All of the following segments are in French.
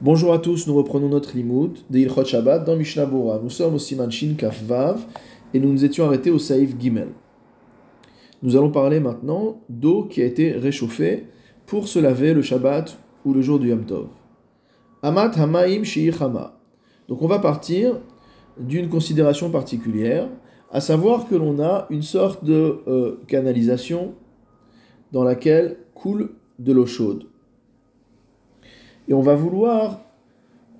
Bonjour à tous, nous reprenons notre limoud de Ilchot Shabbat dans Mishnah Bora. Nous sommes au Siman Shin Kaf Vav et nous nous étions arrêtés au Saïf Gimel. Nous allons parler maintenant d'eau qui a été réchauffée pour se laver le Shabbat ou le jour du Yom Tov. Amat Hamaim Hama. Donc on va partir d'une considération particulière, à savoir que l'on a une sorte de euh, canalisation dans laquelle coule de l'eau chaude. Et on va vouloir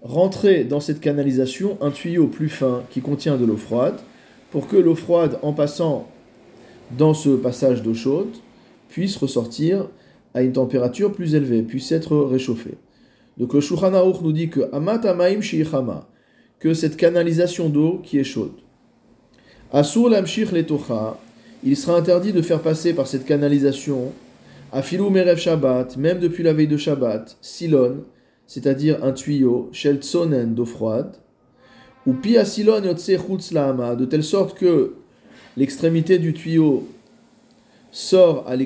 rentrer dans cette canalisation un tuyau plus fin qui contient de l'eau froide, pour que l'eau froide, en passant dans ce passage d'eau chaude, puisse ressortir à une température plus élevée, puisse être réchauffée. Donc le Shulchan nous dit que Amat Amaim Shiichama, que cette canalisation d'eau qui est chaude. Asur Lamshich Letocha, il sera interdit de faire passer par cette canalisation, Afilou Merev Shabbat, même depuis la veille de Shabbat, Silon, c'est-à-dire un tuyau, Shel Tsonen d'eau froide, ou Pia Silon Yotse Lama, de telle sorte que l'extrémité du tuyau sort à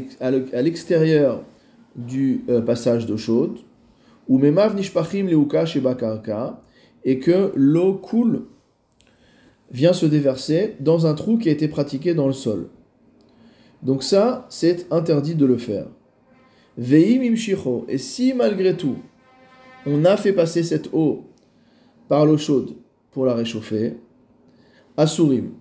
l'extérieur du euh, passage d'eau chaude, ou Memav Nishpachim Leuka Shebakarka, et que l'eau coule, vient se déverser dans un trou qui a été pratiqué dans le sol. Donc ça, c'est interdit de le faire. Veim imshicho, et si malgré tout, on a fait passer cette eau par l'eau chaude pour la réchauffer, asurim,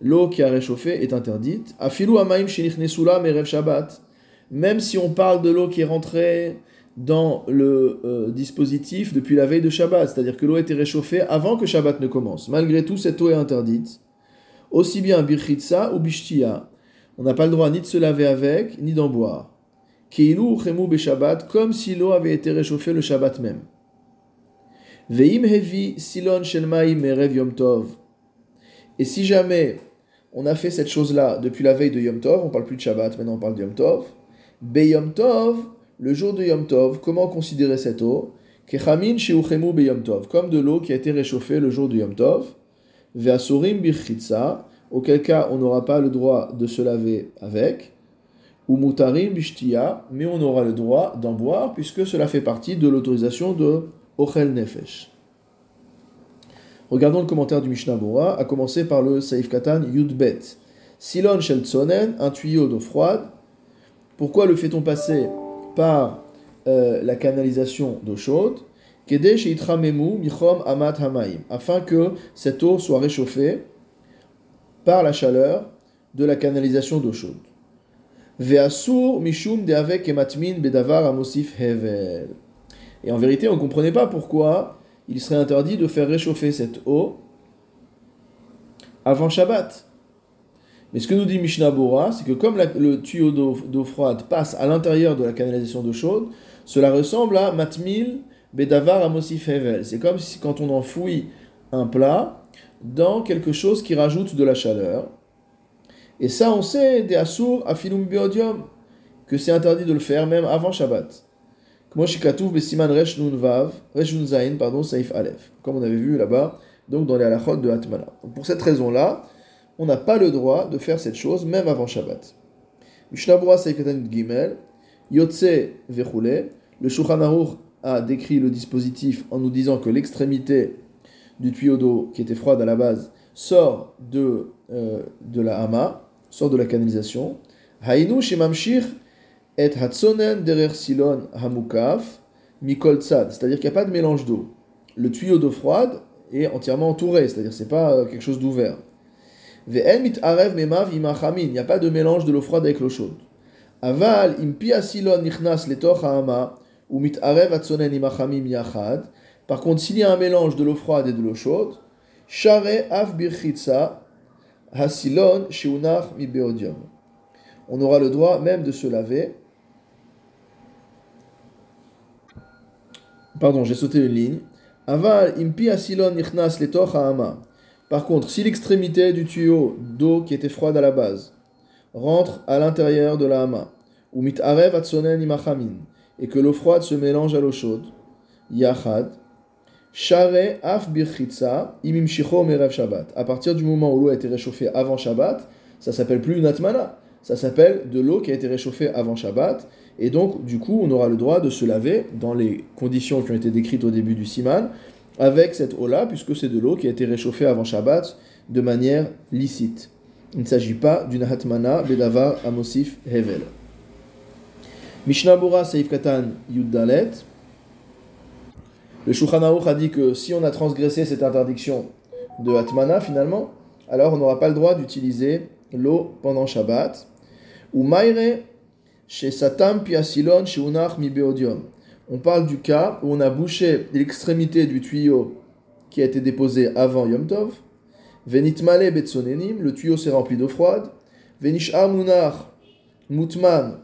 l'eau qui a réchauffé est interdite. Afilu amaim shenichnesula merev shabbat, même si on parle de l'eau qui est rentrée dans le euh, dispositif depuis la veille de Shabbat, c'est-à-dire que l'eau a été réchauffée avant que Shabbat ne commence. Malgré tout, cette eau est interdite. Aussi bien birchitsa ou bishtia. On n'a pas le droit ni de se laver avec, ni d'en boire. Keilu chemu Shabbat, comme si l'eau avait été réchauffée le Shabbat même. Veim hevi silon tov. Et si jamais on a fait cette chose-là depuis la veille de Yom Tov, on parle plus de Shabbat, maintenant on parle de Yom Tov, Be Yom Tov, le jour de Yom Tov, comment considérer cette eau? Comme de l'eau qui a été réchauffée le jour de Yom Tov, Veasurim birchitsa, auquel cas on n'aura pas le droit de se laver avec, ou mutarim bishtia, mais on aura le droit d'en boire puisque cela fait partie de l'autorisation de Ochel Nefesh. Regardons le commentaire du Mishnah Bora, à commencer par le Saif Katan Yudbet. Silon Shel un tuyau d'eau froide. Pourquoi le fait-on passer par euh, la canalisation d'eau chaude, afin que cette eau soit réchauffée par la chaleur de la canalisation d'eau chaude. Et en vérité, on ne comprenait pas pourquoi il serait interdit de faire réchauffer cette eau avant Shabbat. Mais ce que nous dit Mishnah Bora, c'est que comme le tuyau d'eau froide passe à l'intérieur de la canalisation d'eau chaude, cela ressemble à matmil bedavar amosif hevel. C'est comme si quand on enfouit un plat dans quelque chose qui rajoute de la chaleur. Et ça, on sait, des asur afilum biodium, que c'est interdit de le faire même avant Shabbat. Comme on avait vu là-bas, donc dans les halachot de Hatmana. pour cette raison-là, on n'a pas le droit de faire cette chose même avant Shabbat. Gimel, Yotse le Shulchan a décrit le dispositif en nous disant que l'extrémité du tuyau d'eau qui était froide à la base sort de, euh, de la hama, sort de la canalisation. Hainu shemamshir et hatsonen derer silon hamukaf mikol c'est-à-dire qu'il n'y a pas de mélange d'eau. Le tuyau d'eau froide est entièrement entouré, c'est-à-dire c'est pas euh, quelque chose d'ouvert. Il n'y a pas de mélange de l'eau froide avec l'eau chaude. Aval, nichnas ou yachad. Par contre, s'il y a un mélange de l'eau froide et de l'eau chaude, share av birchitsa hasilon mi. On aura le droit même de se laver. Pardon, j'ai sauté une ligne. Aval impi asilon nichnas letoch ha'ama. Par contre, si l'extrémité du tuyau d'eau qui était froide à la base rentre à l'intérieur de la hama, ou mit'arev atsonen imachamin, et que l'eau froide se mélange à l'eau chaude, yachad, share af birchitza imim merev shabbat. À partir du moment où l'eau a été réchauffée avant Shabbat, ça s'appelle plus une atmana. ça s'appelle de l'eau qui a été réchauffée avant Shabbat, et donc du coup on aura le droit de se laver dans les conditions qui ont été décrites au début du Siman, avec cette eau-là, puisque c'est de l'eau qui a été réchauffée avant Shabbat de manière licite. Il ne s'agit pas d'une hatmana bedavar amosif hevel. Mishnah Bora Seif Katan Yuddalet. Le Shulchan a dit que si on a transgressé cette interdiction de hatmana finalement, alors on n'aura pas le droit d'utiliser l'eau pendant Shabbat. Ou maire chez Satam Piasilon chez beodium on parle du cas où on a bouché l'extrémité du tuyau qui a été déposé avant Yom Tov. Venitmale betsonenim, le tuyau s'est rempli d'eau froide. Venish amunar mutman,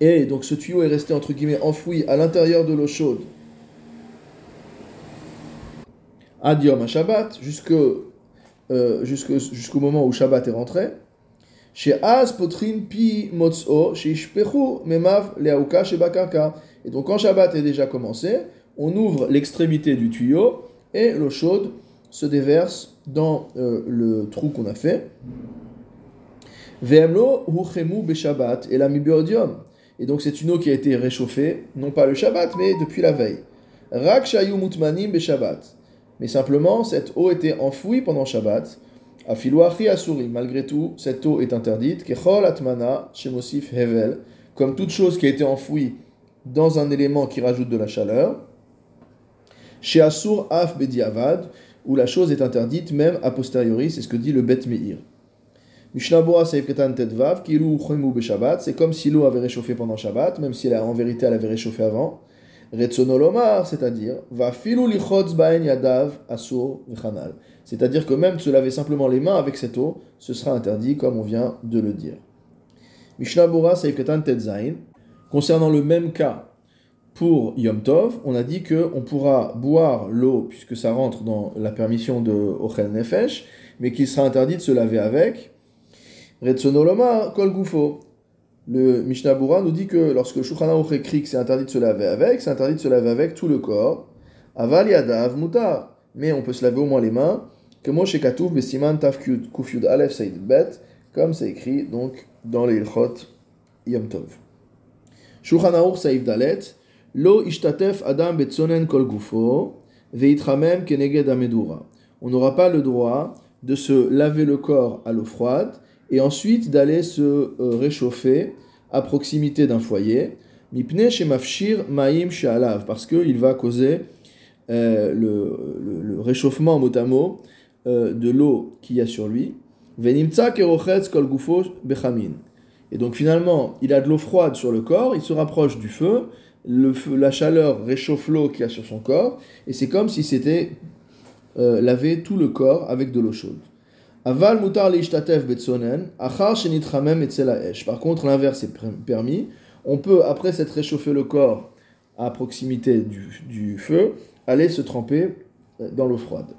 et donc ce tuyau est resté entre guillemets enfoui à l'intérieur de l'eau chaude. Adiom à Shabbat, euh, jusqu'au moment où Shabbat est rentré. Chez Az pi chez memav leauka chez. Et donc quand Shabbat est déjà commencé, on ouvre l'extrémité du tuyau et l'eau chaude se déverse dans euh, le trou qu'on a fait. Ve'emlo huchemu beshabbat et la mibiodium. Et donc c'est une eau qui a été réchauffée, non pas le Shabbat, mais depuis la veille. Rak mutmanim beshabbat. Mais simplement, cette eau était enfouie pendant Shabbat. Afiluachi asuri. Malgré tout, cette eau est interdite. Kechol atmana shemosif hevel. Comme toute chose qui a été enfouie dans un élément qui rajoute de la chaleur. Chez Asur Af Bediavad, où la chose est interdite même a posteriori, c'est ce que dit le Bet Meir. Tedvav, Beshabbat, c'est comme si l'eau avait réchauffé pendant Shabbat, même si en vérité elle avait réchauffé avant. Retsonolomar, c'est-à-dire, va filu lichotz baen yadav asur v'chanal. C'est-à-dire que même se laver simplement les mains avec cette eau, ce sera interdit, comme on vient de le dire. Mishnah Bora Tedzain, Concernant le même cas pour Yom Tov, on a dit qu'on pourra boire l'eau, puisque ça rentre dans la permission de Ochel Nefesh, mais qu'il sera interdit de se laver avec. Retsonoloma Kol Gufo. Le Mishnah Bura nous dit que lorsque le Shulchan écrit que c'est interdit de se laver avec, c'est interdit de se laver avec tout le corps. Aval Yadav Mutar. Mais on peut se laver au moins les mains. Que Moshe Katouf Kufyud Aleph Saïd Bet, comme c'est écrit donc dans les Ilchot Yom Tov. Shulchan Saif Dalet, Lo ishtatef Adam betzonen kol gufo, veitramem keneged amedura. On n'aura pas le droit de se laver le corps à l'eau froide et ensuite d'aller se euh, réchauffer à proximité d'un foyer. Mipne shemafshir maim she'alav, parce qu'il va causer euh, le, réchauffement mot à mot euh, de l'eau qu'il y a sur lui. Kol bechamin. Et donc finalement, il a de l'eau froide sur le corps, il se rapproche du feu, la chaleur réchauffe l'eau qu'il a sur son corps, et c'est comme si c'était lavé tout le corps avec de l'eau chaude. Aval mutar achar shenitramem et Par contre, l'inverse est permis. On peut, après s'être réchauffé le corps à proximité du, feu, aller se tremper euh, dans l'eau froide.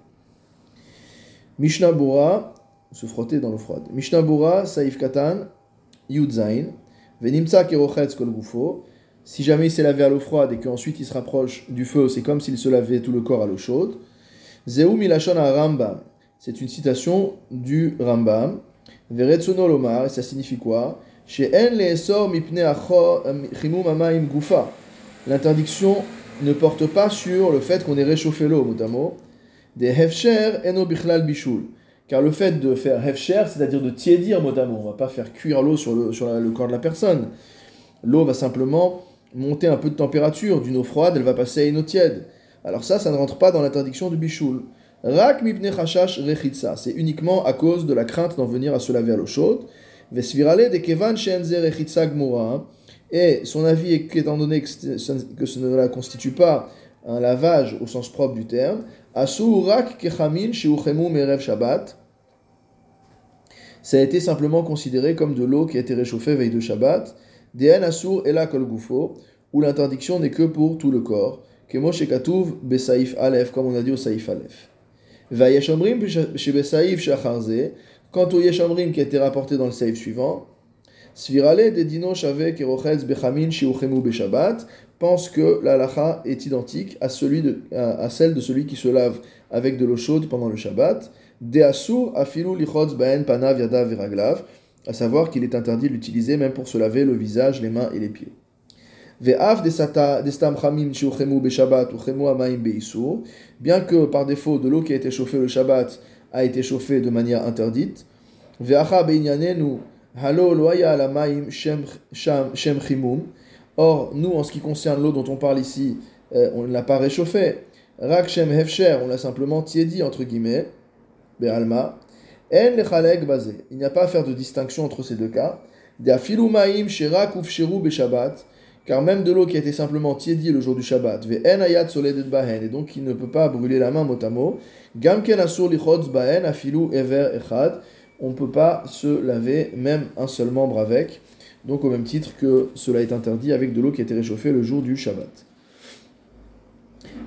Mishnah Bura, se frotter dans l'eau froide. Mishnah Bura, Saif Katan, Yudzain, Venimtsa kerochetz kol gufo. Si jamais il s'est lavé à l'eau froide et qu'ensuite il se rapproche du feu, c'est comme s'il se lavait tout le corps à l'eau chaude. Zeu milashon Rambam. C'est une citation du Rambam. Veretsono lomar, et ça signifie quoi? Gufa. L'interdiction ne porte pas sur le fait qu'on ait réchauffé l'eau, notamment. Des hefsher eno bichlal bishul car le fait de faire hefcher, c'est-à-dire de tiédir mot à mot, on va pas faire cuire l'eau sur, le, sur le corps de la personne. L'eau va simplement monter un peu de température. D'une eau froide, elle va passer à une eau tiède. Alors ça, ça ne rentre pas dans l'interdiction du bichoul. Rak mibne chashash rechitsa. C'est uniquement à cause de la crainte d'en venir à se laver à l'eau chaude. Vesvirale de kevan shenze rechitsa gmura. Et son avis est qu'étant donné que ce ne la constitue pas un lavage au sens propre du terme, rak kechamin merev shabbat. Ça a été simplement considéré comme de l'eau qui a été réchauffée veille de Shabbat. Deen asur ela kol gufo, où l'interdiction n'est que pour tout le corps. Kemo shekatuv besaif alef, comme on a dit au saif alef. Vayeshamrim chez besaif shacharze. Quant au yeshamrim qui a été rapporté dans le saif suivant, Svirale de dino shave kerochetz bechamin shiuchemu beshabbat pense que la halacha est identique à, celle de celui qui se lave avec de l'eau chaude pendant le Shabbat. De asur afilu lichotz baen panav yadav viraglav. à savoir qu'il est interdit de l'utiliser même pour se laver le visage, les mains et les pieds. Bien que par défaut de l'eau qui a été chauffée le Shabbat a été chauffée de manière interdite, Or, nous, en ce qui concerne l'eau dont on parle ici, euh, on ne l'a pas réchauffée. Rak Shem Hefsher, on l'a simplement tiédi, entre guillemets. Be'alma. En lechalek bazé. Il n'y a pas à faire de distinction entre ces deux cas. De'afilu ma'im sherak ufsheru be'shabbat. Car même de l'eau qui a été simplement tiédi le jour du Shabbat, et donc il ne peut pas brûler la main motamo, gamken asur lichodz bahen afilu ever echad, on ne peut pas se laver même un seul membre avec, donc au même titre que cela est interdit avec de l'eau qui a été réchauffée le jour du Shabbat.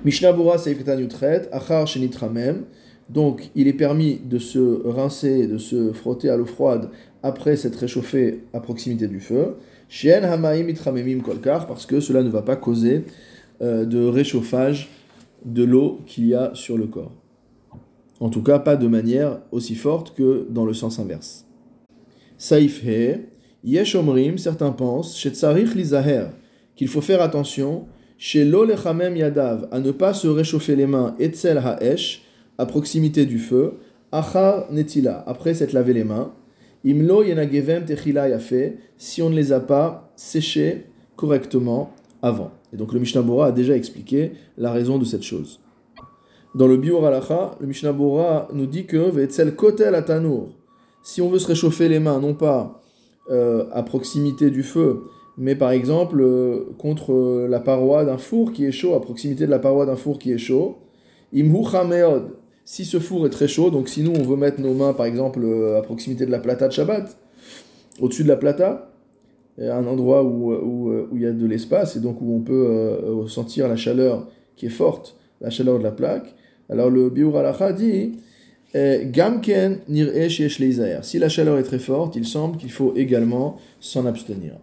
Mishnah Bura Yutret, Achar Shenitramem, donc il est permis de se rincer, de se frotter à l'eau froide après s'être réchauffé à proximité du feu. Shien Hamaim Itramemim Kolkar, parce que cela ne va pas causer euh, de réchauffage de l'eau qu'il y a sur le corps. En tout cas, pas de manière aussi forte que dans le sens inverse. Saif He, Yesh Omrim, certains pensent, chez Tsarich Lizaher, qu'il faut faire attention, chez Lechamem Yadav, à ne pas se réchauffer les mains, Etzel Haesh, à proximité du feu, Achar Netila, après s'être lavé les mains, Techila si on ne les a pas séchés correctement avant. Et donc le Mishnah Bora a déjà expliqué la raison de cette chose. Dans le Biur Alacha, le Mishnah Bora nous dit que Vetzel Kotel Atanour, si on veut se réchauffer les mains, non pas euh, à proximité du feu, mais par exemple euh, contre la paroi d'un four qui est chaud, à proximité de la paroi d'un four qui est chaud, si ce four est très chaud, donc si nous on veut mettre nos mains par exemple euh, à proximité de la plata de Shabbat, au-dessus de la plata, un endroit où, où, où, il y a de l'espace et donc où on peut sentir la chaleur qui est forte, la chaleur de la plaque, alors le Biur Alacha dit Gamken Si la chaleur est très forte, il semble qu'il faut également s'en abstenir.